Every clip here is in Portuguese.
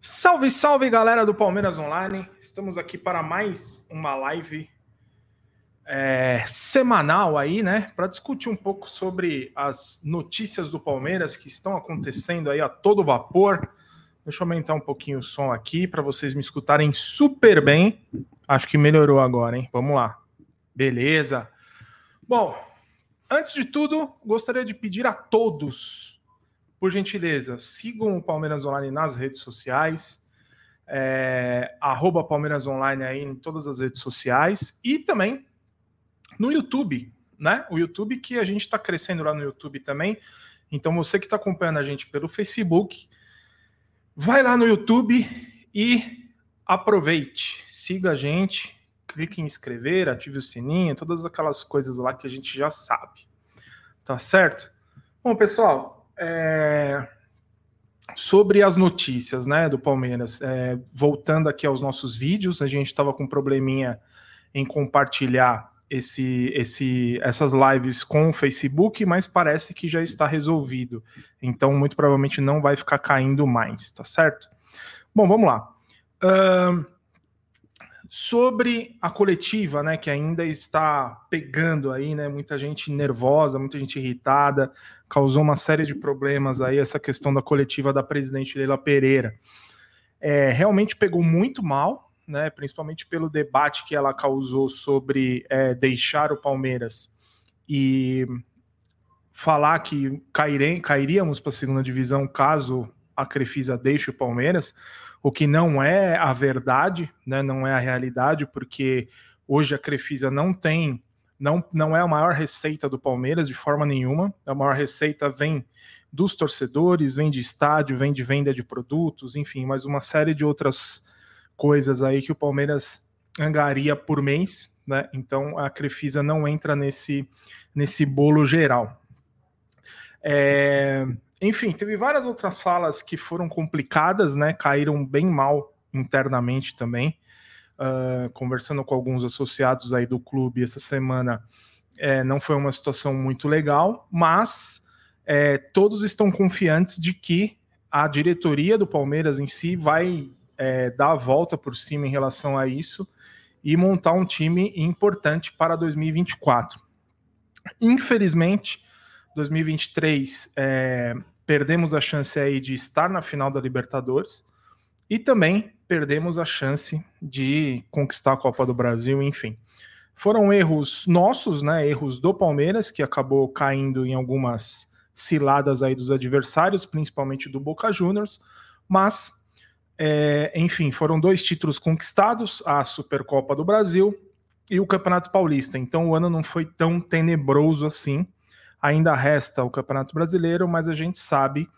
Salve, salve galera do Palmeiras Online! Estamos aqui para mais uma live é, semanal aí, né? Para discutir um pouco sobre as notícias do Palmeiras que estão acontecendo aí a todo vapor. Deixa eu aumentar um pouquinho o som aqui para vocês me escutarem super bem. Acho que melhorou agora, hein? Vamos lá. Beleza. Bom, antes de tudo, gostaria de pedir a todos por gentileza, sigam o Palmeiras Online nas redes sociais, é, arroba Palmeiras Online aí em todas as redes sociais e também no YouTube, né? O YouTube que a gente está crescendo lá no YouTube também. Então você que está acompanhando a gente pelo Facebook, vai lá no YouTube e aproveite, siga a gente, clique em inscrever, ative o sininho, todas aquelas coisas lá que a gente já sabe. Tá certo? Bom, pessoal, é, sobre as notícias né, do Palmeiras, é, voltando aqui aos nossos vídeos, a gente estava com um probleminha em compartilhar esse, esse, essas lives com o Facebook, mas parece que já está resolvido. Então, muito provavelmente não vai ficar caindo mais, tá certo? Bom, vamos lá. Uh, sobre a coletiva, né, que ainda está pegando aí, né, muita gente nervosa, muita gente irritada, causou uma série de problemas aí essa questão da coletiva da presidente Leila Pereira. É, realmente pegou muito mal, né, principalmente pelo debate que ela causou sobre é, deixar o Palmeiras e falar que cairem, cairíamos para a segunda divisão caso a Crefisa deixe o Palmeiras o que não é a verdade, né, não é a realidade, porque hoje a Crefisa não tem, não, não é a maior receita do Palmeiras de forma nenhuma, a maior receita vem dos torcedores, vem de estádio, vem de venda de produtos, enfim, mais uma série de outras coisas aí que o Palmeiras angaria por mês, né? Então a Crefisa não entra nesse, nesse bolo geral. É, enfim, teve várias outras falas que foram complicadas, né? Caíram bem mal internamente também. Uh, conversando com alguns associados aí do clube essa semana, é, não foi uma situação muito legal, mas é, todos estão confiantes de que a diretoria do Palmeiras em si vai é, dar a volta por cima em relação a isso e montar um time importante para 2024. Infelizmente, 2023 é, perdemos a chance aí de estar na final da Libertadores e também perdemos a chance de conquistar a Copa do Brasil, enfim. Foram erros nossos, né? Erros do Palmeiras, que acabou caindo em algumas ciladas aí dos adversários, principalmente do Boca Juniors, mas é, enfim, foram dois títulos conquistados, a Supercopa do Brasil e o Campeonato Paulista. Então o ano não foi tão tenebroso assim. Ainda resta o Campeonato Brasileiro, mas a gente sabe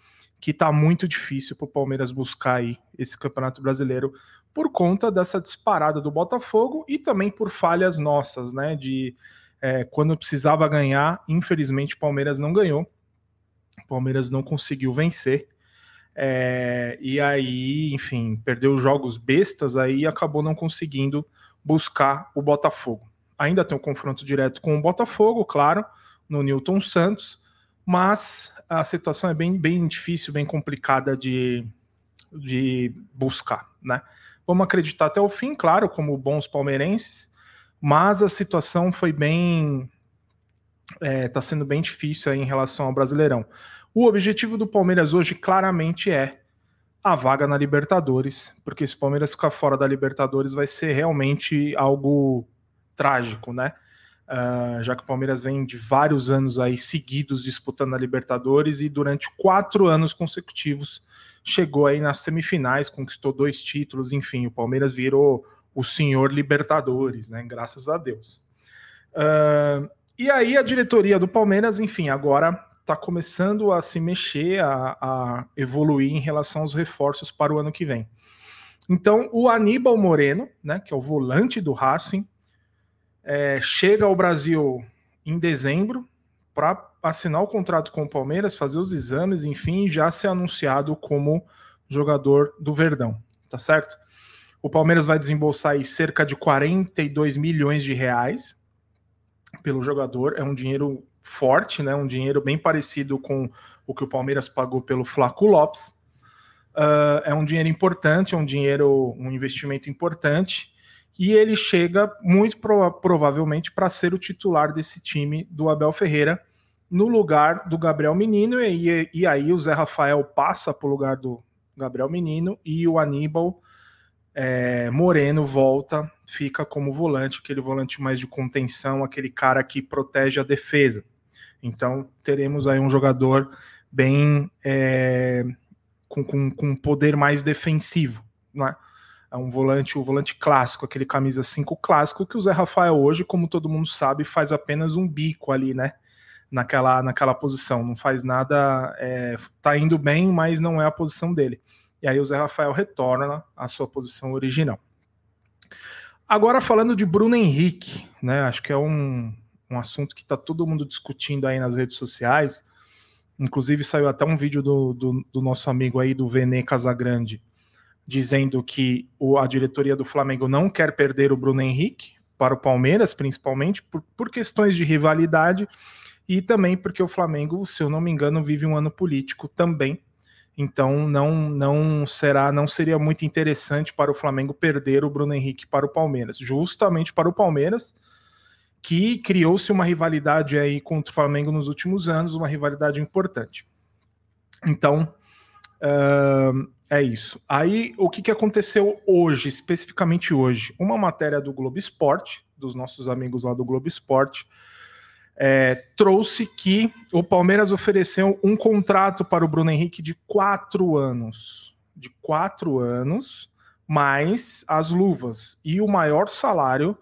que está muito difícil para o Palmeiras buscar aí esse Campeonato Brasileiro por conta dessa disparada do Botafogo e também por falhas nossas, né? De é, quando precisava ganhar, infelizmente o Palmeiras não ganhou, o Palmeiras não conseguiu vencer. É, e aí, enfim, perdeu jogos bestas aí e acabou não conseguindo buscar o Botafogo. Ainda tem um confronto direto com o Botafogo, claro, no Newton Santos, mas a situação é bem, bem difícil, bem complicada de, de buscar, né? Vamos acreditar até o fim, claro, como bons palmeirenses, mas a situação foi bem. Está é, tá sendo bem difícil em relação ao Brasileirão. O objetivo do Palmeiras hoje claramente é a vaga na Libertadores, porque se o Palmeiras ficar fora da Libertadores vai ser realmente algo trágico, né? Uh, já que o Palmeiras vem de vários anos aí seguidos disputando a Libertadores e durante quatro anos consecutivos chegou aí nas semifinais, conquistou dois títulos, enfim, o Palmeiras virou o senhor Libertadores, né? Graças a Deus. Uh, e aí a diretoria do Palmeiras, enfim, agora está começando a se mexer, a, a evoluir em relação aos reforços para o ano que vem. Então, o Aníbal Moreno, né, que é o volante do Racing, é, chega ao Brasil em dezembro para assinar o contrato com o Palmeiras, fazer os exames, enfim, já ser anunciado como jogador do Verdão, tá certo? O Palmeiras vai desembolsar aí cerca de 42 milhões de reais pelo jogador, é um dinheiro forte, né? Um dinheiro bem parecido com o que o Palmeiras pagou pelo Flaco Lopes. uh, é um dinheiro importante, é um dinheiro, um investimento importante, e ele chega muito prova provavelmente para ser o titular desse time do Abel Ferreira, no lugar do Gabriel Menino, e, e aí o Zé Rafael passa para o lugar do Gabriel Menino e o Aníbal é, Moreno volta, fica como volante, aquele volante mais de contenção, aquele cara que protege a defesa. Então teremos aí um jogador bem é, com, com, com poder mais defensivo, não é? É um volante, o volante clássico, aquele camisa 5 clássico que o Zé Rafael hoje, como todo mundo sabe, faz apenas um bico ali, né? Naquela, naquela posição, não faz nada, é, tá indo bem, mas não é a posição dele. E aí o Zé Rafael retorna à sua posição original. Agora falando de Bruno Henrique, né? Acho que é um, um assunto que está todo mundo discutindo aí nas redes sociais. Inclusive saiu até um vídeo do, do, do nosso amigo aí do Vene Casagrande dizendo que o, a diretoria do Flamengo não quer perder o Bruno Henrique para o Palmeiras, principalmente por, por questões de rivalidade e também porque o Flamengo, se eu não me engano, vive um ano político também. Então não não será não seria muito interessante para o Flamengo perder o Bruno Henrique para o Palmeiras, justamente para o Palmeiras que criou-se uma rivalidade aí contra o Flamengo nos últimos anos, uma rivalidade importante. Então, uh, é isso. Aí, o que, que aconteceu hoje, especificamente hoje? Uma matéria do Globo Esporte, dos nossos amigos lá do Globo Esporte, é, trouxe que o Palmeiras ofereceu um contrato para o Bruno Henrique de quatro anos. De quatro anos, mais as luvas e o maior salário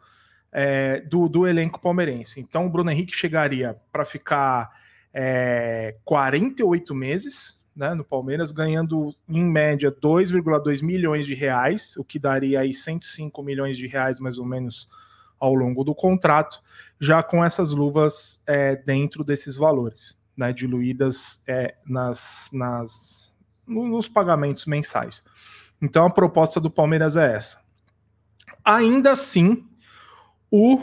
é, do, do elenco palmeirense. Então, o Bruno Henrique chegaria para ficar é, 48 meses né, no Palmeiras, ganhando em média 2,2 milhões de reais, o que daria aí 105 milhões de reais mais ou menos ao longo do contrato, já com essas luvas é, dentro desses valores, né, diluídas é, nas, nas, nos pagamentos mensais. Então a proposta do Palmeiras é essa. Ainda assim, o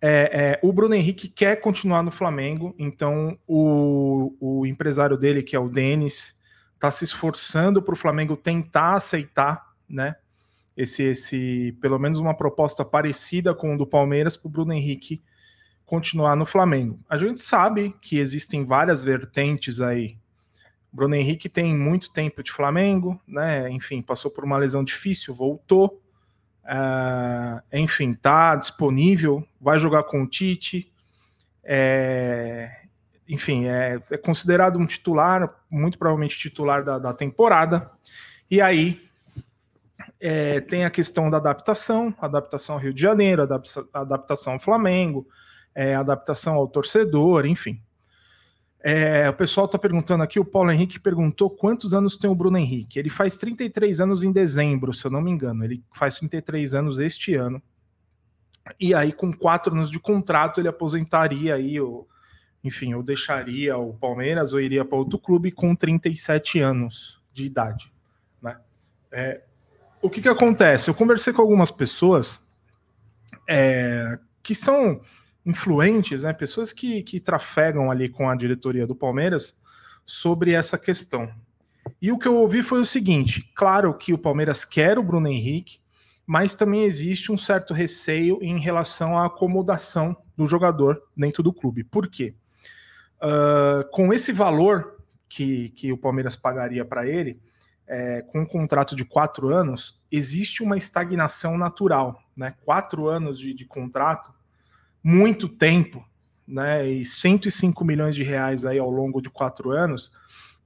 é, é, o Bruno Henrique quer continuar no Flamengo, então o, o empresário dele, que é o Denis, está se esforçando para o Flamengo tentar aceitar, né? Esse, esse, pelo menos uma proposta parecida com o do Palmeiras para o Bruno Henrique continuar no Flamengo. A gente sabe que existem várias vertentes aí. Bruno Henrique tem muito tempo de Flamengo, né? Enfim, passou por uma lesão difícil, voltou Uh, enfim, tá disponível, vai jogar com o Tite. É, enfim, é, é, considerado um titular, muito provavelmente titular da, da temporada. E aí é, tem a questão da adaptação, adaptação ao Rio de Janeiro, adaptação ao Flamengo, é, adaptação ao torcedor, enfim. É, o pessoal está perguntando aqui, o Paulo Henrique perguntou quantos anos tem o Bruno Henrique. Ele faz 33 anos em dezembro, se eu não me engano. Ele faz 33 anos este ano. E aí, com quatro anos de contrato, ele aposentaria aí, ou, enfim, ou deixaria o Palmeiras ou iria para outro clube com 37 anos de idade. Né? É, o que, que acontece? Eu conversei com algumas pessoas é, que são influentes, né, pessoas que, que trafegam ali com a diretoria do Palmeiras sobre essa questão. E o que eu ouvi foi o seguinte: claro que o Palmeiras quer o Bruno Henrique, mas também existe um certo receio em relação à acomodação do jogador dentro do clube. Por quê? Uh, com esse valor que, que o Palmeiras pagaria para ele, é, com um contrato de quatro anos, existe uma estagnação natural. Né? Quatro anos de, de contrato muito tempo, né? E 105 milhões de reais aí ao longo de quatro anos.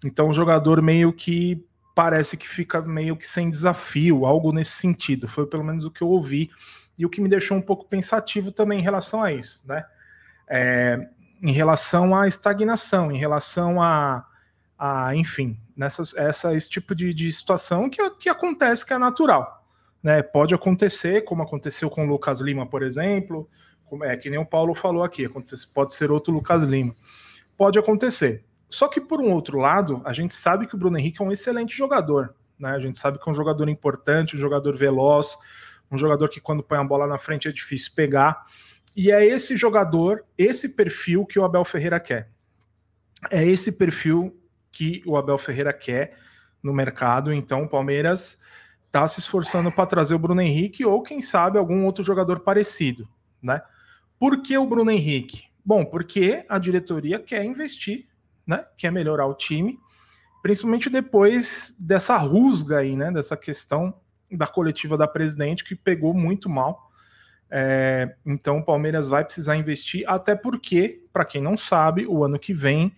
Então o jogador meio que parece que fica meio que sem desafio, algo nesse sentido. Foi pelo menos o que eu ouvi e o que me deixou um pouco pensativo também em relação a isso, né? É, em relação à estagnação, em relação a, a enfim, nessa, essa, esse tipo de, de situação que, que acontece, que é natural. Né? Pode acontecer, como aconteceu com o Lucas Lima, por exemplo, é que nem o Paulo falou aqui, pode ser outro Lucas Lima. Pode acontecer. Só que, por um outro lado, a gente sabe que o Bruno Henrique é um excelente jogador. Né? A gente sabe que é um jogador importante, um jogador veloz, um jogador que, quando põe a bola na frente, é difícil pegar. E é esse jogador, esse perfil que o Abel Ferreira quer. É esse perfil que o Abel Ferreira quer no mercado. Então, o Palmeiras está se esforçando para trazer o Bruno Henrique ou, quem sabe, algum outro jogador parecido, né? Por que o Bruno Henrique? Bom, porque a diretoria quer investir, né? Quer melhorar o time, principalmente depois dessa rusga aí, né? Dessa questão da coletiva da presidente que pegou muito mal. É, então o Palmeiras vai precisar investir, até porque, para quem não sabe, o ano que vem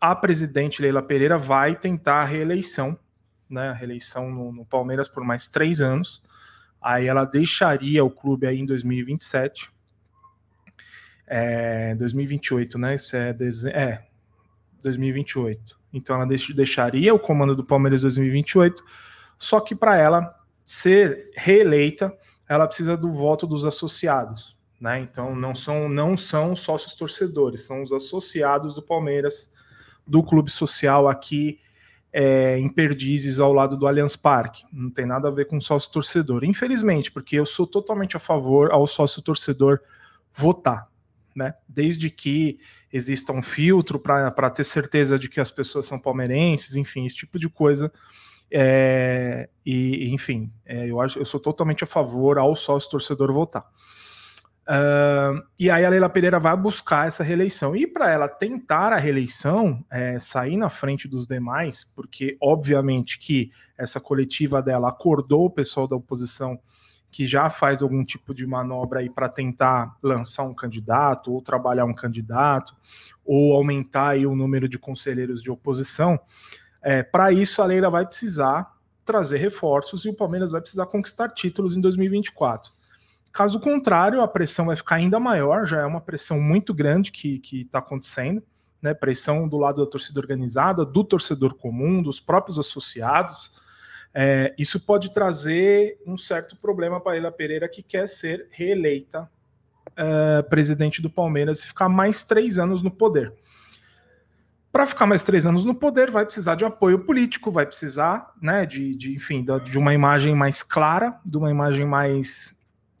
a presidente Leila Pereira vai tentar a reeleição, né? A reeleição no, no Palmeiras por mais três anos. Aí ela deixaria o clube aí em 2027. É, 2028, né? Isso é, é 2028. Então ela deixaria o comando do Palmeiras em 2028. Só que para ela ser reeleita, ela precisa do voto dos associados, né? Então não são não são sócios torcedores, são os associados do Palmeiras do clube social aqui é, em Perdizes, ao lado do Allianz Parque. Não tem nada a ver com sócio torcedor. Infelizmente, porque eu sou totalmente a favor ao sócio torcedor votar. Né? Desde que exista um filtro para ter certeza de que as pessoas são palmeirenses, enfim, esse tipo de coisa. É, e, enfim, é, eu, acho, eu sou totalmente a favor ao sócio torcedor votar. Uh, e aí a Leila Pereira vai buscar essa reeleição. E para ela tentar a reeleição, é, sair na frente dos demais, porque obviamente que essa coletiva dela acordou o pessoal da oposição que já faz algum tipo de manobra aí para tentar lançar um candidato ou trabalhar um candidato ou aumentar aí o número de conselheiros de oposição. É, para isso a Leila vai precisar trazer reforços e o Palmeiras vai precisar conquistar títulos em 2024. Caso contrário, a pressão vai ficar ainda maior, já é uma pressão muito grande que está acontecendo, né? Pressão do lado da torcida organizada, do torcedor comum, dos próprios associados. É, isso pode trazer um certo problema para Leila Pereira, que quer ser reeleita é, presidente do Palmeiras e ficar mais três anos no poder. Para ficar mais três anos no poder, vai precisar de apoio político, vai precisar, né, de, de enfim, de uma imagem mais clara, de uma imagem mais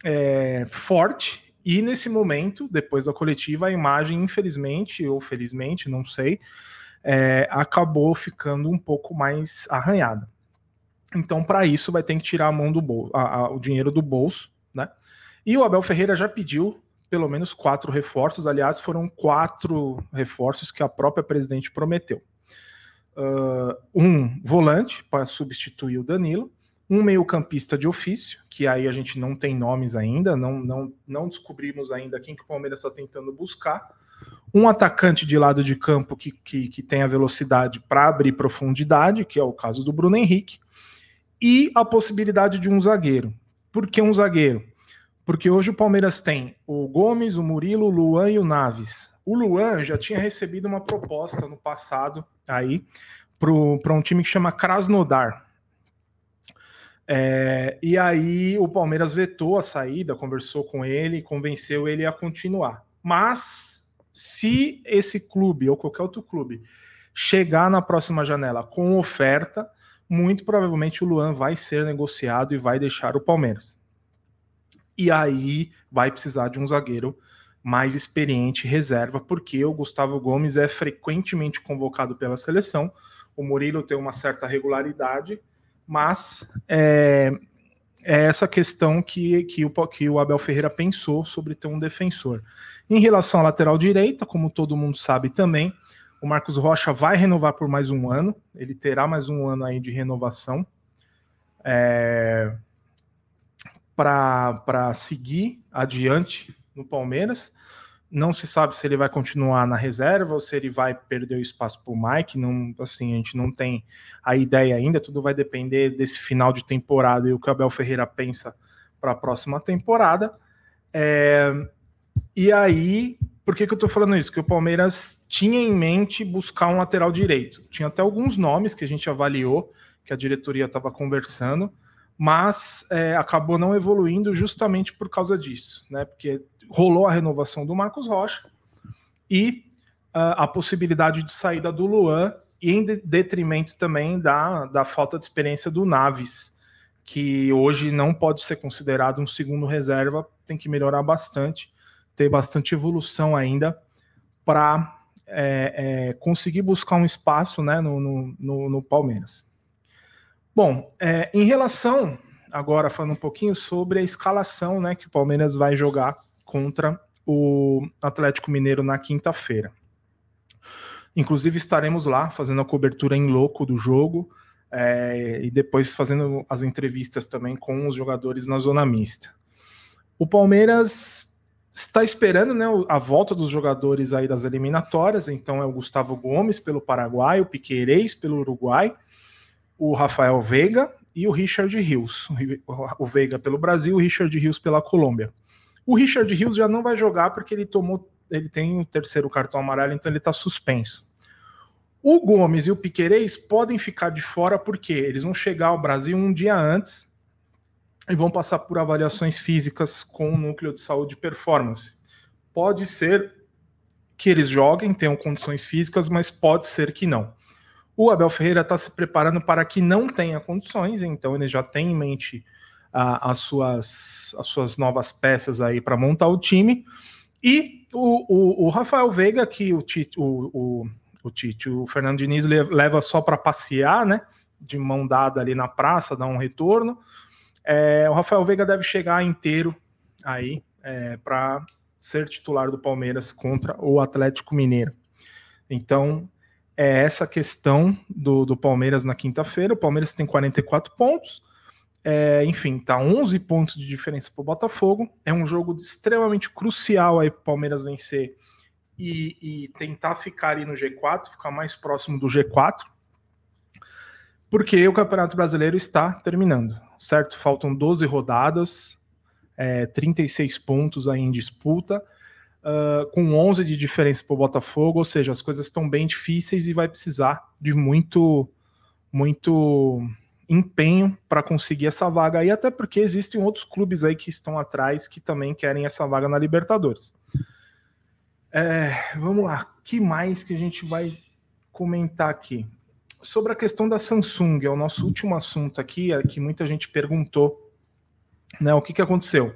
é, forte. E nesse momento, depois da coletiva, a imagem, infelizmente ou felizmente, não sei, é, acabou ficando um pouco mais arranhada. Então, para isso, vai ter que tirar a mão do bolso, a, a, o dinheiro do bolso, né? E o Abel Ferreira já pediu pelo menos quatro reforços. Aliás, foram quatro reforços que a própria presidente prometeu. Uh, um volante para substituir o Danilo, um meio-campista de ofício, que aí a gente não tem nomes ainda, não, não, não descobrimos ainda quem que o Palmeiras está tentando buscar. Um atacante de lado de campo que, que, que tem a velocidade para abrir profundidade, que é o caso do Bruno Henrique, e a possibilidade de um zagueiro. Por que um zagueiro? Porque hoje o Palmeiras tem o Gomes, o Murilo, o Luan e o Naves. O Luan já tinha recebido uma proposta no passado aí para um time que chama Krasnodar, é, e aí o Palmeiras vetou a saída, conversou com ele, convenceu ele a continuar. Mas se esse clube ou qualquer outro clube chegar na próxima janela com oferta, muito provavelmente o Luan vai ser negociado e vai deixar o Palmeiras. E aí vai precisar de um zagueiro mais experiente, reserva, porque o Gustavo Gomes é frequentemente convocado pela seleção. O Murilo tem uma certa regularidade mas é, é essa questão que, que, o, que o Abel Ferreira pensou sobre ter um defensor. Em relação à lateral direita, como todo mundo sabe também, o Marcos Rocha vai renovar por mais um ano, ele terá mais um ano aí de renovação é, para seguir adiante no Palmeiras. Não se sabe se ele vai continuar na reserva ou se ele vai perder o espaço para o Mike. Não, assim, a gente não tem a ideia ainda. Tudo vai depender desse final de temporada e o que o Abel Ferreira pensa para a próxima temporada. É, e aí, por que, que eu estou falando isso? Que o Palmeiras tinha em mente buscar um lateral direito. Tinha até alguns nomes que a gente avaliou, que a diretoria estava conversando, mas é, acabou não evoluindo justamente por causa disso, né? Porque rolou a renovação do Marcos Rocha e uh, a possibilidade de saída do Luan, e em detrimento também da, da falta de experiência do Naves, que hoje não pode ser considerado um segundo reserva, tem que melhorar bastante, ter bastante evolução ainda para é, é, conseguir buscar um espaço né, no, no, no, no Palmeiras. Bom, é, em relação, agora falando um pouquinho sobre a escalação né, que o Palmeiras vai jogar contra o Atlético Mineiro na quinta-feira. Inclusive estaremos lá fazendo a cobertura em louco do jogo é, e depois fazendo as entrevistas também com os jogadores na zona mista. O Palmeiras está esperando né, a volta dos jogadores aí das eliminatórias, então é o Gustavo Gomes pelo Paraguai, o Piqueires pelo Uruguai, o Rafael Veiga e o Richard Rios. O Veiga pelo Brasil, o Richard Rios pela Colômbia. O Richard Rios já não vai jogar porque ele tomou, ele tem o terceiro cartão amarelo, então ele está suspenso. O Gomes e o Piquerez podem ficar de fora porque eles vão chegar ao Brasil um dia antes e vão passar por avaliações físicas com o núcleo de saúde e performance. Pode ser que eles joguem, tenham condições físicas, mas pode ser que não. O Abel Ferreira está se preparando para que não tenha condições, então ele já tem em mente ah, as, suas, as suas novas peças aí para montar o time. E o, o, o, Rafael Veiga, que o Tite, o, o, Tite, o Fernando Diniz leva só para passear, né? De mão dada ali na praça, dar um retorno. É, o Rafael Veiga deve chegar inteiro aí é, para ser titular do Palmeiras contra o Atlético Mineiro. Então, é essa questão do, do Palmeiras na quinta-feira. O Palmeiras tem 44 pontos. É, enfim, tá 11 pontos de diferença para o Botafogo. É um jogo extremamente crucial aí para o Palmeiras vencer e, e, tentar ficar ali no G4, ficar mais próximo do G4, porque o Campeonato Brasileiro está terminando, certo? Faltam 12 rodadas, é, 36 pontos aí em disputa uh, com 11 de diferença para o Botafogo, ou seja, as coisas estão bem difíceis e vai precisar de muito, muito empenho para conseguir essa vaga aí, até porque existem outros clubes aí que estão atrás que também querem essa vaga na Libertadores. É, vamos lá, que mais que a gente vai comentar aqui? Sobre a questão da Samsung, é o nosso último assunto aqui, é que muita gente perguntou, né, o que, que aconteceu?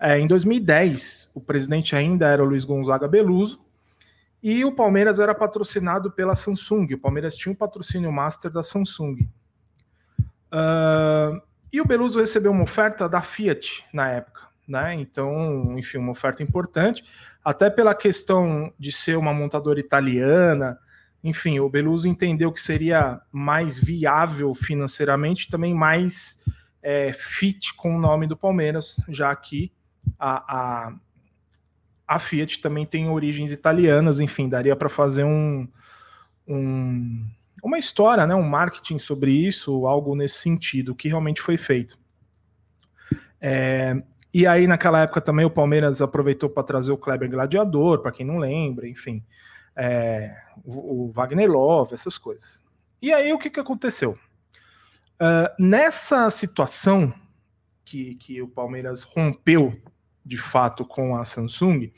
É, em 2010, o presidente ainda era o Luiz Gonzaga Beluso e o Palmeiras era patrocinado pela Samsung. O Palmeiras tinha um patrocínio master da Samsung. Uh, e o Beluso recebeu uma oferta da Fiat na época, né? Então, enfim, uma oferta importante, até pela questão de ser uma montadora italiana. Enfim, o Beluso entendeu que seria mais viável financeiramente, também mais é, fit com o nome do Palmeiras, já que a, a, a Fiat também tem origens italianas, enfim, daria para fazer um, um, uma história, né, um marketing sobre isso, algo nesse sentido, que realmente foi feito. É, e aí, naquela época também, o Palmeiras aproveitou para trazer o Kleber Gladiador, para quem não lembra, enfim, é, o, Wagner Love, essas coisas. E aí, o que, que aconteceu? Uh, nessa situação que, que o Palmeiras rompeu de fato com a Samsung,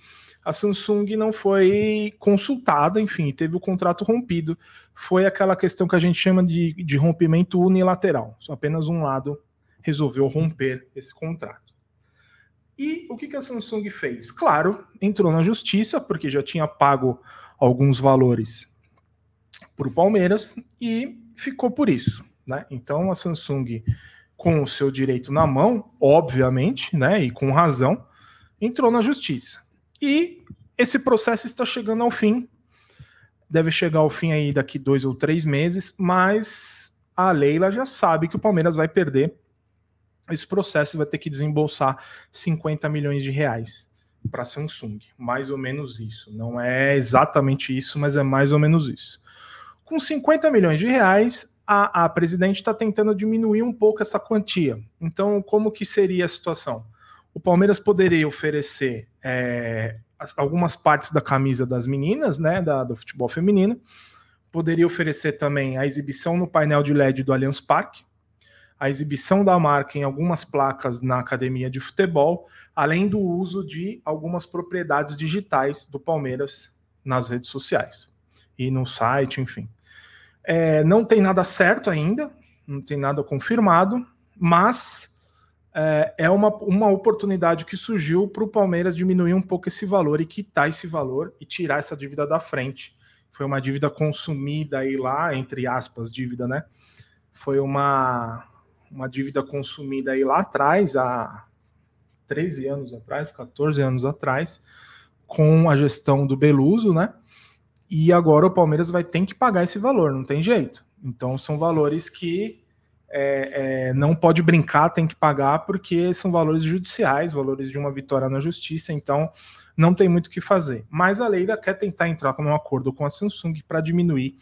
a Samsung não foi consultada, enfim, teve o contrato rompido. Foi aquela questão que a gente chama de, de rompimento unilateral. Só apenas um lado resolveu romper esse contrato. E o que, que a Samsung fez? Claro, entrou na justiça, porque já tinha pago alguns valores para o Palmeiras e ficou por isso. Né? Então a Samsung, com o seu direito na mão, obviamente, né, e com razão, entrou na justiça. E esse processo está chegando ao fim. Deve chegar ao fim aí daqui dois ou três meses, mas a Leila já sabe que o Palmeiras vai perder esse processo vai ter que desembolsar 50 milhões de reais para a Samsung. Mais ou menos isso. Não é exatamente isso, mas é mais ou menos isso. Com 50 milhões de reais, a, a presidente está tentando diminuir um pouco essa quantia. Então, como que seria a situação? o Palmeiras poderia oferecer é, algumas partes da camisa das meninas, né, da, do futebol feminino, poderia oferecer também a exibição no painel de LED do Allianz Parque, a exibição da marca em algumas placas na academia de futebol, além do uso de algumas propriedades digitais do Palmeiras nas redes sociais e no site, enfim. É, não tem nada certo ainda, não tem nada confirmado, mas é, é uma, uma oportunidade que surgiu para o Palmeiras diminuir um pouco esse valor e quitar esse valor e tirar essa dívida da frente. Foi uma dívida consumida aí lá, entre aspas, dívida, né? Foi uma, uma dívida consumida aí lá atrás, há 13 anos atrás, 14 anos atrás, com a gestão do Beluso, né? E agora o Palmeiras vai ter que pagar esse valor, não tem jeito. Então são valores que é, é, não pode brincar, tem que pagar, porque são valores judiciais, valores de uma vitória na justiça, então não tem muito o que fazer. Mas a Leila quer tentar entrar com um acordo com a Samsung para diminuir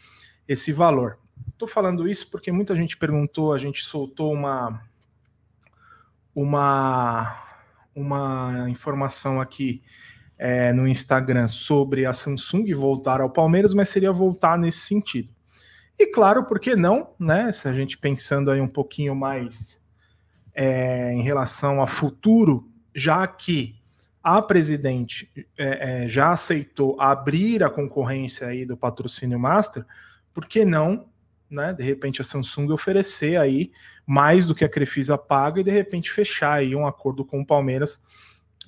esse valor. Estou falando isso porque muita gente perguntou, a gente soltou uma uma uma informação aqui é, no Instagram sobre a Samsung voltar ao Palmeiras, mas seria voltar nesse sentido. E claro, por que não, né? Se a gente pensando aí um pouquinho mais é, em relação a futuro, já que a presidente é, é, já aceitou abrir a concorrência aí do patrocínio master, por que não, né? De repente a Samsung oferecer aí mais do que a Crefisa paga e de repente fechar aí um acordo com o Palmeiras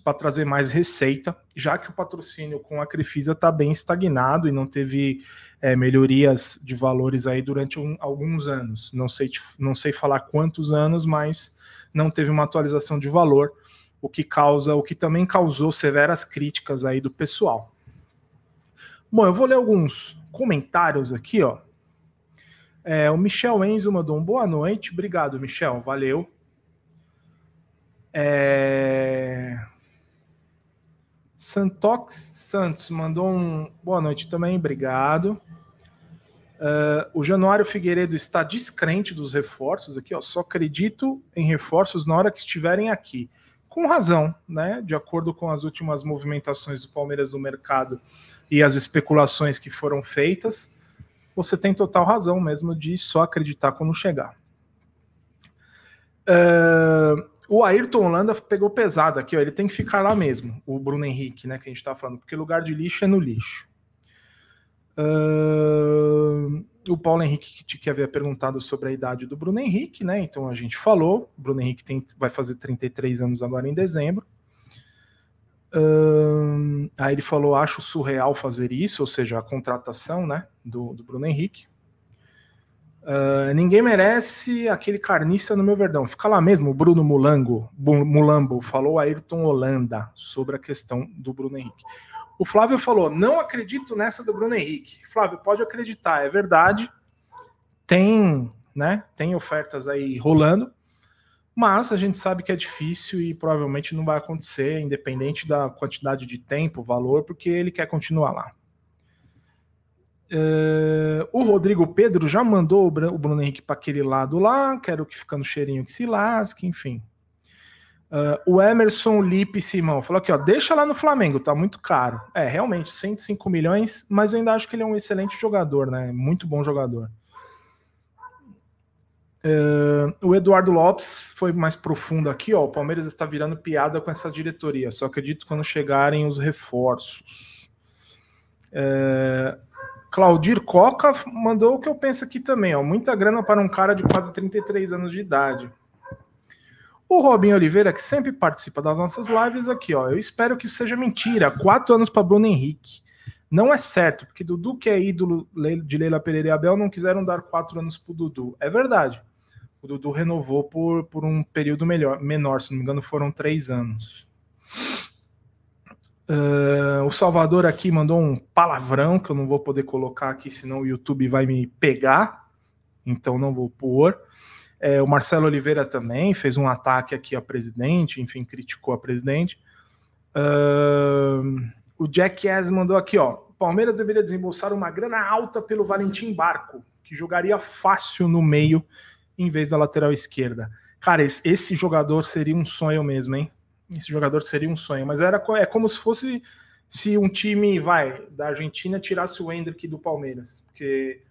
para trazer mais receita, já que o patrocínio com a Crefisa está bem estagnado e não teve é, melhorias de valores aí durante um, alguns anos. Não sei, não sei falar quantos anos, mas não teve uma atualização de valor, o que causa, o que também causou severas críticas aí do pessoal. Bom, eu vou ler alguns comentários aqui, ó. É, o Michel Enzo mandou um boa noite. Obrigado, Michel. Valeu. É... Santox Santos mandou um boa noite também, obrigado. Uh, o Januário Figueiredo está descrente dos reforços aqui, ó. Só acredito em reforços na hora que estiverem aqui. Com razão, né? De acordo com as últimas movimentações do Palmeiras no mercado e as especulações que foram feitas, você tem total razão mesmo de só acreditar quando chegar. Uh, o Ayrton Holanda pegou pesado aqui, ó. Ele tem que ficar lá mesmo, o Bruno Henrique, né? Que a gente tá falando, porque lugar de lixo é no lixo. Uh, o Paulo Henrique que, que havia perguntado sobre a idade do Bruno Henrique, né? Então a gente falou. O Bruno Henrique tem, vai fazer 33 anos agora em dezembro. Aí ele falou: acho surreal fazer isso, ou seja, a contratação né, do, do Bruno Henrique. Uh, ninguém merece aquele carniça no meu verdão. Fica lá mesmo, o Bruno Mulango, Mulambo falou a Ayrton Holanda sobre a questão do Bruno Henrique. O Flávio falou: não acredito nessa do Bruno Henrique. Flávio, pode acreditar, é verdade. Tem, né? Tem ofertas aí rolando, mas a gente sabe que é difícil e provavelmente não vai acontecer, independente da quantidade de tempo, valor, porque ele quer continuar lá. Uh, o Rodrigo Pedro já mandou o Bruno Henrique para aquele lado lá, quero que ficando cheirinho que se lasque, enfim. Uh, o Emerson Lipe Simão falou aqui, ó, deixa lá no Flamengo, tá muito caro. É, realmente, 105 milhões, mas eu ainda acho que ele é um excelente jogador, né? Muito bom jogador. Uh, o Eduardo Lopes foi mais profundo aqui, ó. O Palmeiras está virando piada com essa diretoria. Só acredito quando chegarem os reforços. Uh, Claudir Coca mandou o que eu penso aqui também, ó. Muita grana para um cara de quase 33 anos de idade. O Robin Oliveira, que sempre participa das nossas lives aqui, ó. Eu espero que isso seja mentira. Quatro anos para Bruno Henrique. Não é certo, porque Dudu, que é ídolo de Leila Pereira e Abel, não quiseram dar quatro anos para Dudu. É verdade. O Dudu renovou por, por um período melhor, menor, se não me engano, foram três anos. Uh, o Salvador aqui mandou um palavrão que eu não vou poder colocar aqui, senão o YouTube vai me pegar. Então não vou pôr. É, o Marcelo Oliveira também fez um ataque aqui à presidente, enfim, criticou a presidente. Uh, o Jack S mandou aqui, ó. Palmeiras deveria desembolsar uma grana alta pelo Valentim Barco, que jogaria fácil no meio em vez da lateral esquerda. Cara, esse, jogador seria um sonho mesmo, hein? esse jogador seria um sonho, mas era é como se fosse se um time vai da Argentina tirasse o Hendrick do Palmeiras, porque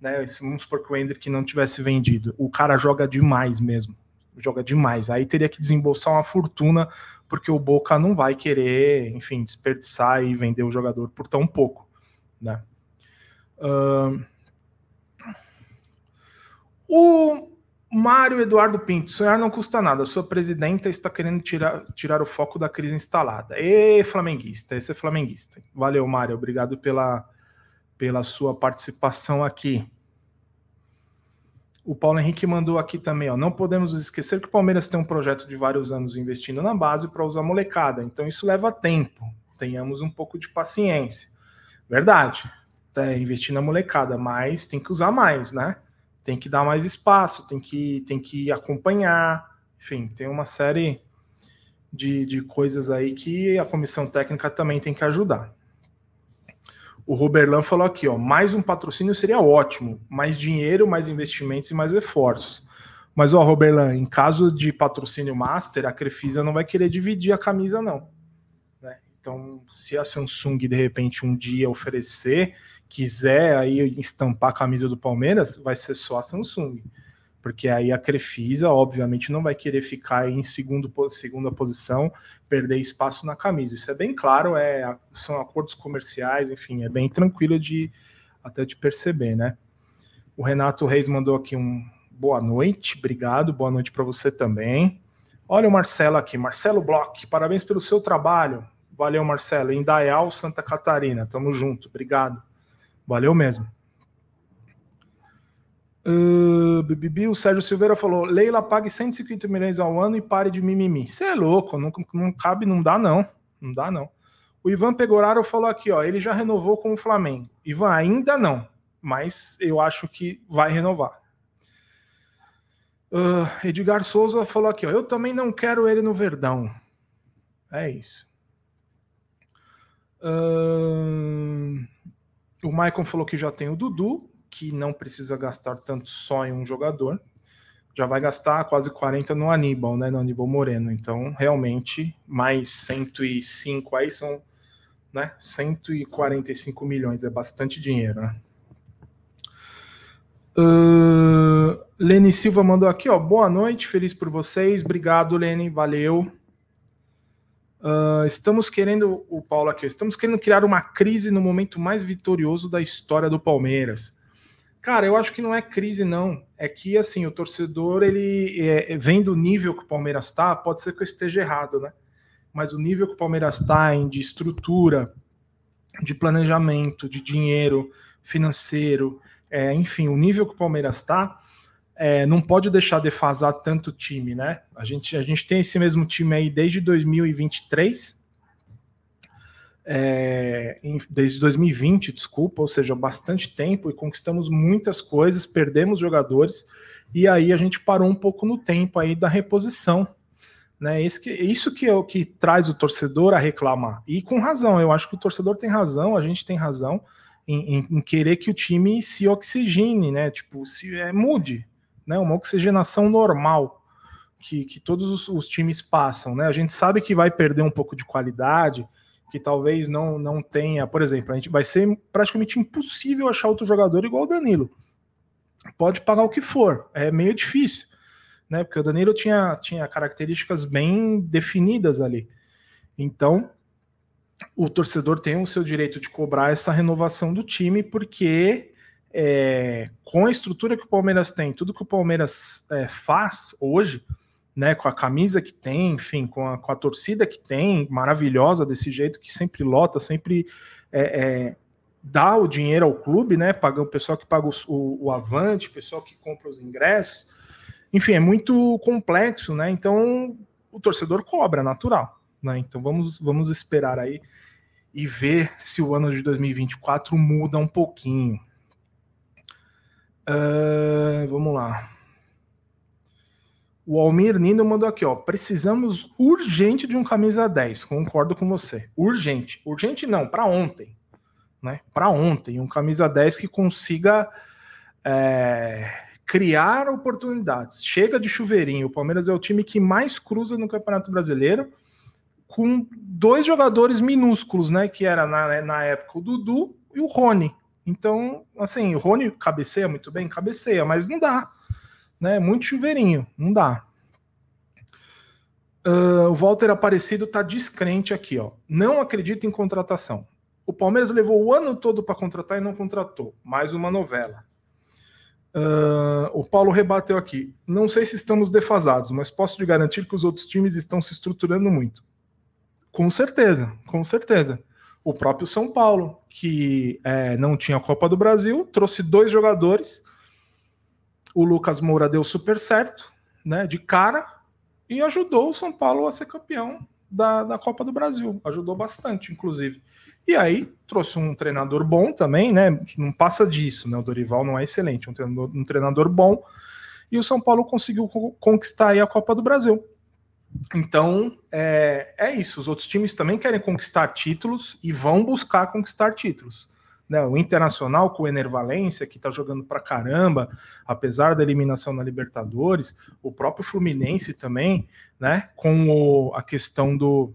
né, vamos supor que o Hendrick não tivesse vendido. O cara joga demais mesmo, joga demais. Aí teria que desembolsar uma fortuna, porque o Boca não vai querer, enfim, desperdiçar e vender o jogador por tão pouco, né? Uh... O Mário Eduardo Pinto, sonhar não custa nada. Sua presidenta está querendo tirar, tirar o foco da crise instalada. E flamenguista, esse é flamenguista. Valeu, Mário. Obrigado pela, pela sua participação aqui. O Paulo Henrique mandou aqui também, ó. Não podemos esquecer que o Palmeiras tem um projeto de vários anos investindo na base para usar molecada. Então isso leva tempo. Tenhamos um pouco de paciência. Verdade. É, investir na molecada, mas tem que usar mais, né? Tem que dar mais espaço, tem que, tem que acompanhar. Enfim, tem uma série de, de coisas aí que a comissão técnica também tem que ajudar. O Roberlan falou aqui, ó, mais um patrocínio seria ótimo, mais dinheiro, mais investimentos e mais reforços. Mas, ó, Roberlan, em caso de patrocínio master, a Crefisa não vai querer dividir a camisa, não. Né? Então, se a Samsung, de repente, um dia oferecer, quiser aí estampar a camisa do Palmeiras, vai ser só a Samsung porque aí a Crefisa, obviamente, não vai querer ficar em segundo, segunda posição, perder espaço na camisa. Isso é bem claro, é, são acordos comerciais, enfim, é bem tranquilo de até de perceber, né? O Renato Reis mandou aqui um boa noite, obrigado, boa noite para você também. Olha o Marcelo aqui, Marcelo Bloch, parabéns pelo seu trabalho. Valeu, Marcelo, em Dayal, Santa Catarina, tamo junto, obrigado. Valeu mesmo. Uh, o Sérgio Silveira falou: Leila pague 150 milhões ao ano e pare de mimimi. Você é louco, não, não cabe, não dá, não. Não dá, não. O Ivan Pegoraro falou aqui: ó, ele já renovou com o Flamengo. Ivan, ainda não, mas eu acho que vai renovar. Uh, Edgar Souza falou aqui: ó, eu também não quero ele no Verdão. É isso. Uh, o Maicon falou que já tem o Dudu que não precisa gastar tanto só em um jogador, já vai gastar quase 40 no Aníbal, né, no Aníbal Moreno. Então, realmente, mais 105 aí são, né, 145 milhões, é bastante dinheiro, né? Uh, Lene Silva mandou aqui, ó, boa noite, feliz por vocês, obrigado, Lene, valeu. Uh, estamos querendo, o Paulo aqui, estamos querendo criar uma crise no momento mais vitorioso da história do Palmeiras. Cara, eu acho que não é crise, não. É que, assim, o torcedor, ele é, vem do nível que o Palmeiras está, pode ser que eu esteja errado, né? Mas o nível que o Palmeiras está em de estrutura, de planejamento, de dinheiro financeiro, é, enfim, o nível que o Palmeiras está, é, não pode deixar defasar tanto time, né? A gente, a gente tem esse mesmo time aí desde 2023, é, em, desde 2020, desculpa, ou seja, bastante tempo e conquistamos muitas coisas, perdemos jogadores e aí a gente parou um pouco no tempo aí da reposição. Né? Isso, que, isso que é o que traz o torcedor a reclamar. E com razão, eu acho que o torcedor tem razão, a gente tem razão em, em, em querer que o time se oxigene, né? Tipo, se é, mude, né? Uma oxigenação normal que, que todos os, os times passam, né? A gente sabe que vai perder um pouco de qualidade, que talvez não, não tenha, por exemplo, a gente vai ser praticamente impossível achar outro jogador igual o Danilo. Pode pagar o que for, é meio difícil, né? Porque o Danilo tinha, tinha características bem definidas ali. Então, o torcedor tem o seu direito de cobrar essa renovação do time, porque é, com a estrutura que o Palmeiras tem, tudo que o Palmeiras é, faz hoje, né, com a camisa que tem, enfim, com a, com a torcida que tem, maravilhosa desse jeito, que sempre lota, sempre é, é, dá o dinheiro ao clube, né, pagando o pessoal que paga o, o avante, o pessoal que compra os ingressos, enfim, é muito complexo, né, então o torcedor cobra, natural, né, então vamos, vamos esperar aí e ver se o ano de 2024 muda um pouquinho. Uh, vamos lá. O Almir Nino mandou aqui, ó. Precisamos urgente de um camisa 10. Concordo com você. Urgente. Urgente não, para ontem. Né? Para ontem. Um camisa 10 que consiga é, criar oportunidades. Chega de chuveirinho. O Palmeiras é o time que mais cruza no Campeonato Brasileiro. Com dois jogadores minúsculos, né? Que era na, na época o Dudu e o Rony. Então, assim, o Rony cabeceia muito bem, cabeceia, mas não dá né? Muito chuveirinho, não dá. Uh, o Walter Aparecido tá descrente aqui, ó. Não acredita em contratação. O Palmeiras levou o ano todo para contratar e não contratou. Mais uma novela. Uh, o Paulo rebateu aqui. Não sei se estamos defasados, mas posso te garantir que os outros times estão se estruturando muito. Com certeza, com certeza. O próprio São Paulo, que é, não tinha Copa do Brasil, trouxe dois jogadores o Lucas Moura deu super certo, né, de cara, e ajudou o São Paulo a ser campeão da, da Copa do Brasil. Ajudou bastante, inclusive. E aí trouxe um treinador bom também, né? Não passa disso, né? O Dorival não é excelente, um treinador, um treinador bom. E o São Paulo conseguiu conquistar aí a Copa do Brasil. Então é, é isso. Os outros times também querem conquistar títulos e vão buscar conquistar títulos. Né, o Internacional com o Enervalência, que está jogando para caramba, apesar da eliminação na Libertadores, o próprio Fluminense também, né, com o, a questão do,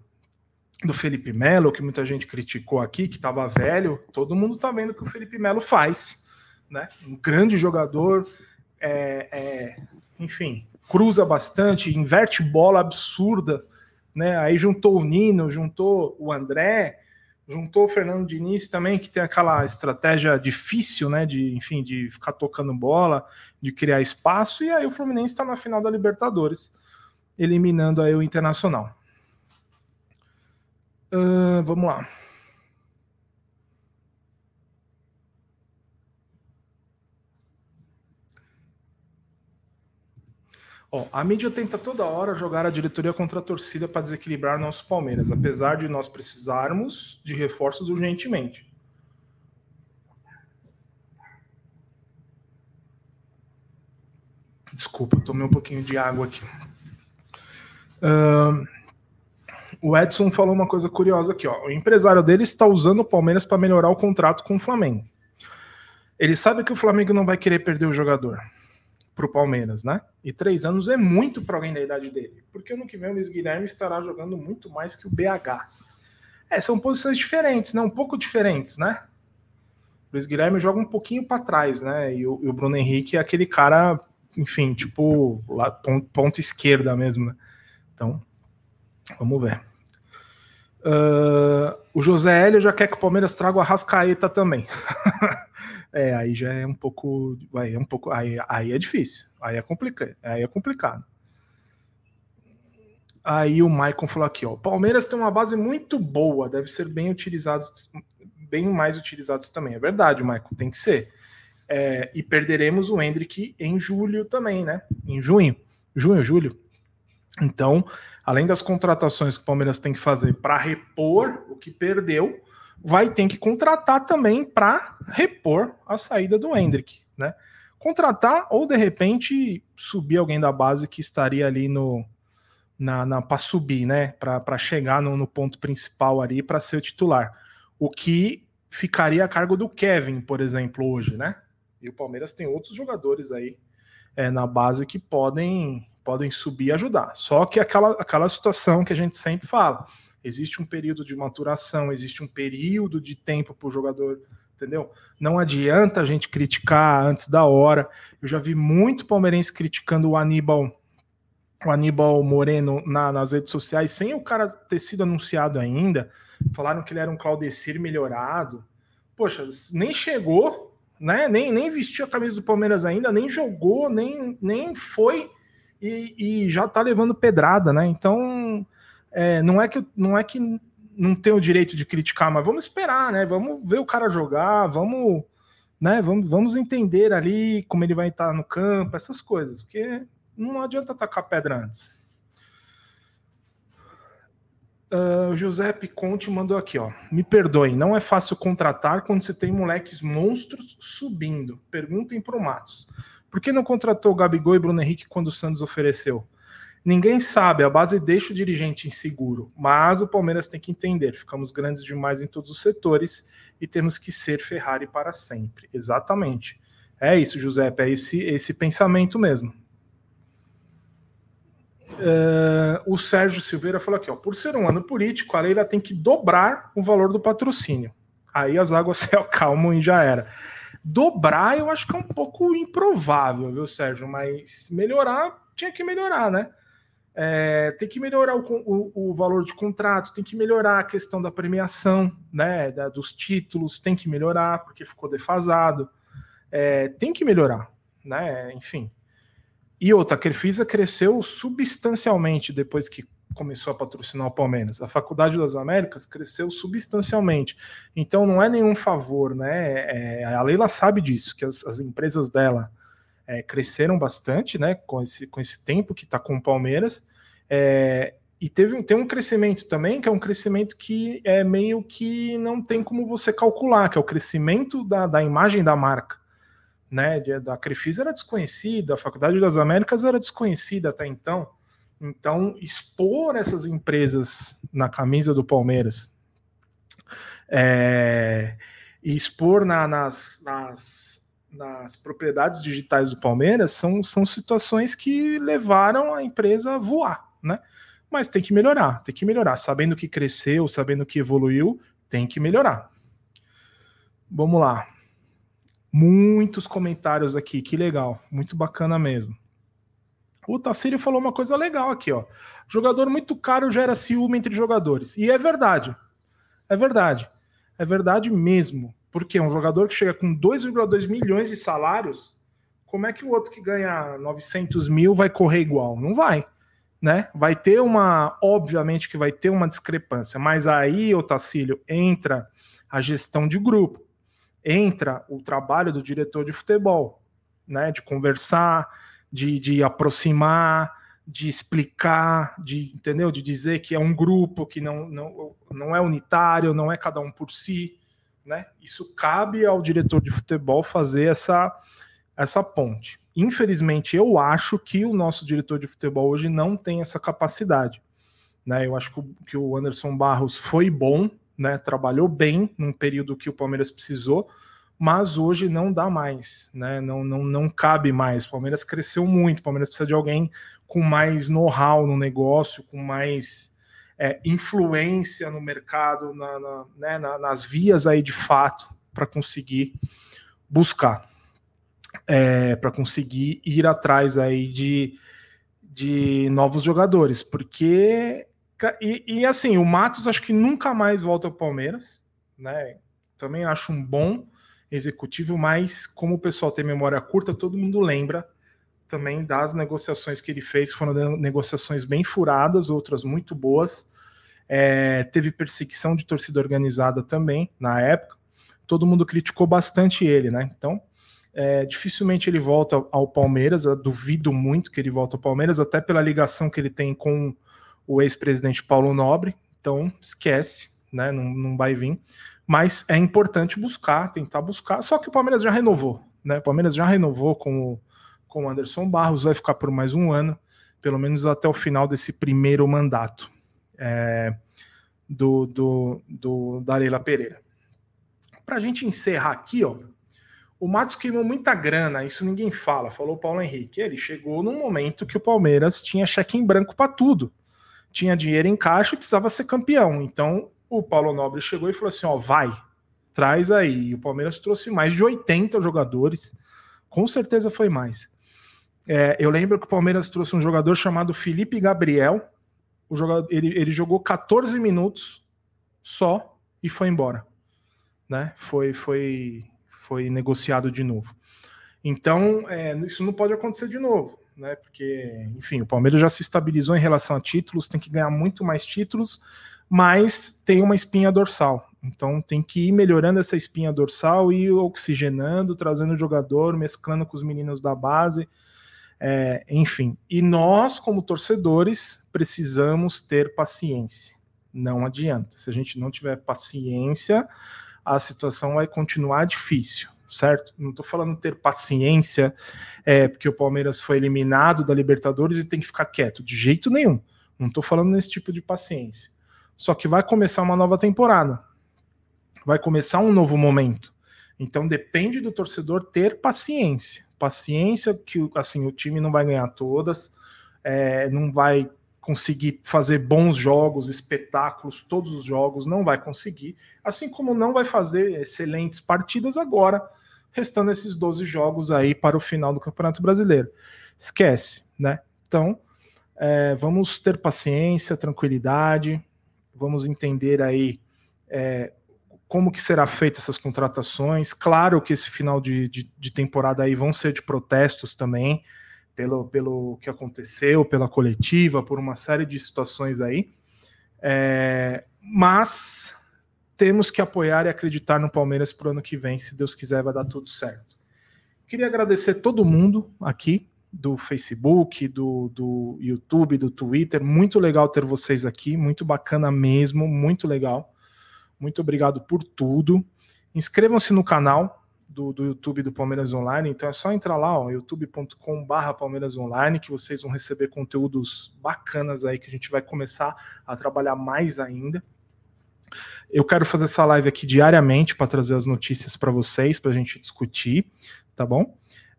do Felipe Melo, que muita gente criticou aqui, que estava velho, todo mundo está vendo o que o Felipe Melo faz. Né? Um grande jogador, é, é, enfim, cruza bastante, inverte bola absurda. Né? Aí juntou o Nino, juntou o André, juntou o Fernando Diniz também, que tem aquela estratégia difícil, né, de, enfim, de ficar tocando bola, de criar espaço, e aí o Fluminense está na final da Libertadores, eliminando aí o Internacional. Uh, vamos lá. A mídia tenta toda hora jogar a diretoria contra a torcida para desequilibrar nosso Palmeiras, apesar de nós precisarmos de reforços urgentemente. Desculpa, tomei um pouquinho de água aqui. Uh, o Edson falou uma coisa curiosa aqui, ó. O empresário dele está usando o Palmeiras para melhorar o contrato com o Flamengo. Ele sabe que o Flamengo não vai querer perder o jogador para o Palmeiras, né? E três anos é muito para alguém da idade dele, porque ano que vem o Luiz Guilherme estará jogando muito mais que o BH. É, são posições diferentes, né? Um pouco diferentes, né? O Luiz Guilherme joga um pouquinho para trás, né? E o, e o, Bruno Henrique é aquele cara, enfim, tipo, lá, ponto, ponto esquerda mesmo, né? Então, vamos ver. Uh, o José Hélio já quer que o Palmeiras traga o Arrascaeta também. É, aí já é um pouco. Aí é um pouco. Aí, aí é difícil. Aí é complicado. Aí é complicado. Aí o Maicon falou aqui, ó. Palmeiras tem uma base muito boa, deve ser bem utilizado, bem mais utilizados também. É verdade, Maicon, tem que ser. É, e perderemos o Hendrick em julho também, né? Em junho. Junho, julho. Então, além das contratações que o Palmeiras tem que fazer para repor o que perdeu, vai ter que contratar também para repor a saída do Hendrick, né? Contratar ou de repente subir alguém da base que estaria ali no na, na para subir, né? Para chegar no, no, ponto principal ali para ser o titular. O que ficaria a cargo do Kevin, por exemplo, hoje, né? E o Palmeiras tem outros jogadores aí é, na base que podem podem subir e ajudar. Só que aquela, aquela situação que a gente sempre fala Existe um período de maturação, existe um período de tempo para o jogador, entendeu? Não adianta a gente criticar antes da hora. Eu já vi muito palmeirense criticando o Aníbal, o Aníbal Moreno na, nas redes sociais, sem o cara ter sido anunciado ainda. Falaram que ele era um Claudecir melhorado. Poxa, nem chegou, né? Nem, nem vestiu a camisa do Palmeiras ainda, nem jogou, nem, nem foi e, e já tá levando pedrada, né? Então é, não é que não é que não tem o direito de criticar, mas vamos esperar, né? Vamos ver o cara jogar, vamos, né? Vamos, vamos entender ali como ele vai estar no campo, essas coisas, porque não adianta tacar pedra antes. Uh, o Giuseppe Conte mandou aqui, ó. Me perdoem, não é fácil contratar quando você tem moleques monstros subindo. Perguntem para o Matos. Por que não contratou Gabigol e Bruno Henrique quando o Santos ofereceu? Ninguém sabe, a base deixa o dirigente inseguro, mas o Palmeiras tem que entender: ficamos grandes demais em todos os setores e temos que ser Ferrari para sempre. Exatamente. É isso, Giuseppe, é esse, esse pensamento mesmo. Uh, o Sérgio Silveira falou aqui: ó, por ser um ano político, a Leila tem que dobrar o valor do patrocínio. Aí as águas se acalmam e já era. Dobrar eu acho que é um pouco improvável, viu, Sérgio? Mas melhorar tinha que melhorar, né? É, tem que melhorar o, o, o, valor de contrato, tem que melhorar a questão da premiação, né, da, dos títulos, tem que melhorar porque ficou defasado, é, tem que melhorar, né, enfim. E outra, a Crefisa cresceu substancialmente depois que começou a patrocinar o Palmeiras. A Faculdade das Américas cresceu substancialmente. Então não é nenhum favor, né? É, a Leila sabe disso, que as, as empresas dela é, cresceram bastante, né? Com esse, com esse tempo que está com o Palmeiras. É, e teve, tem um crescimento também, que é um crescimento que é meio que não tem como você calcular, que é o crescimento da, da imagem da marca. Né, da Crefisa era desconhecida, a Faculdade das Américas era desconhecida até então. Então, expor essas empresas na camisa do Palmeiras é, e expor na, nas, nas, nas, propriedades digitais do Palmeiras são, são situações que levaram a empresa a voar, né? mas tem que melhorar, tem que melhorar. Sabendo que cresceu, sabendo que evoluiu, tem que melhorar. Vamos lá. Muitos comentários aqui, que legal, muito bacana mesmo. O Tassírio falou uma coisa legal aqui, ó. Jogador muito caro gera ciúme entre jogadores. E é verdade. É verdade. É verdade mesmo. Porque um jogador que chega com 2,2 milhões de salários, como é que o outro que ganha 900 mil vai correr igual? Não vai né? Vai ter uma, obviamente que vai ter uma discrepância, mas aí, Otacílio, entra a gestão de grupo, entra o trabalho do diretor de futebol, né? De conversar, de, de aproximar, de explicar, de entendeu? De dizer que é um grupo que não, não, não é unitário, não é cada um por si, né? Isso cabe ao diretor de futebol fazer essa essa ponte. Infelizmente, eu acho que o nosso diretor de futebol hoje não tem essa capacidade. Né? Eu acho que o, Anderson Barros foi bom, né? trabalhou bem num período que o Palmeiras precisou, mas hoje não dá mais, né? não, não, não cabe mais. O Palmeiras cresceu muito, o Palmeiras precisa de alguém com mais know-how no negócio, com mais é, influência no mercado, na, na, né? na, nas vias aí de fato, para conseguir buscar é, para conseguir ir atrás aí de, de novos jogadores, porque e, e, assim o Matos acho que nunca mais volta ao Palmeiras, né? Também acho um bom executivo, mas como o pessoal tem memória curta, todo mundo lembra também das negociações que ele fez, foram negociações bem furadas, outras muito boas. É, teve perseguição de torcida organizada também na época. Todo mundo criticou bastante ele, né? Então é, dificilmente ele volta ao Palmeiras, eu duvido muito que ele volte ao Palmeiras, até pela ligação que ele tem com o ex-presidente Paulo Nobre, então esquece, né? Não, não vai vir. Mas é importante buscar, tentar buscar. Só que o Palmeiras já renovou, né? O Palmeiras já renovou com o, com o Anderson Barros, vai ficar por mais um ano, pelo menos até o final desse primeiro mandato é, do, do, do da Leila Pereira. Para a gente encerrar aqui, ó, o Matos queimou muita grana, isso ninguém fala, falou o Paulo Henrique. Ele chegou num momento que o Palmeiras tinha cheque em branco para tudo. Tinha dinheiro em caixa e precisava ser campeão. Então o Paulo Nobre chegou e falou assim: ó, vai, traz aí. E o Palmeiras trouxe mais de 80 jogadores, com certeza foi mais. É, eu lembro que o Palmeiras trouxe um jogador chamado Felipe Gabriel. O jogador, ele, ele jogou 14 minutos só e foi embora. Né? Foi, foi foi negociado de novo. Então, é, isso não pode acontecer de novo, né? Porque, enfim, o Palmeiras já se estabilizou em relação a títulos, tem que ganhar muito mais títulos, mas tem uma espinha dorsal. Então tem que ir melhorando essa espinha dorsal e oxigenando, trazendo o jogador, mesclando com os meninos da base. É, enfim, e nós, como torcedores, precisamos ter paciência. Não adianta. Se a gente não tiver paciência, a situação vai continuar difícil, certo? Não estou falando ter paciência, é, porque o Palmeiras foi eliminado da Libertadores e tem que ficar quieto, de jeito nenhum. Não estou falando nesse tipo de paciência. Só que vai começar uma nova temporada, vai começar um novo momento. Então depende do torcedor ter paciência. Paciência que assim o time não vai ganhar todas, é, não vai conseguir fazer bons jogos, espetáculos, todos os jogos, não vai conseguir, assim como não vai fazer excelentes partidas agora, restando esses 12 jogos aí para o final do Campeonato Brasileiro. Esquece, né? Então, é, vamos ter paciência, tranquilidade, vamos entender aí é, como que será feita essas contratações. Claro que esse final de, de, de temporada aí vão ser de protestos também, pelo, pelo que aconteceu, pela coletiva, por uma série de situações aí. É, mas temos que apoiar e acreditar no Palmeiras para o ano que vem, se Deus quiser, vai dar tudo certo. Queria agradecer todo mundo aqui do Facebook, do, do YouTube, do Twitter. Muito legal ter vocês aqui, muito bacana mesmo, muito legal. Muito obrigado por tudo. Inscrevam-se no canal do, do, YouTube do Palmeiras Online. Então é só entrar lá, youtube.com/barra Palmeiras Online, que vocês vão receber conteúdos bacanas aí que a gente vai começar a trabalhar mais ainda. Eu quero fazer essa live aqui diariamente para trazer as notícias para vocês, para a gente discutir, tá bom?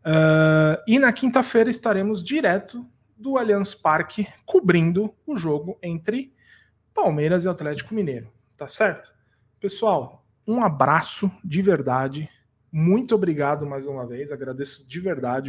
Uh, e na quinta-feira estaremos direto do Allianz Parque cobrindo o jogo entre Palmeiras e Atlético Mineiro, tá certo? Pessoal, um abraço de verdade. Muito obrigado mais uma vez, agradeço de verdade.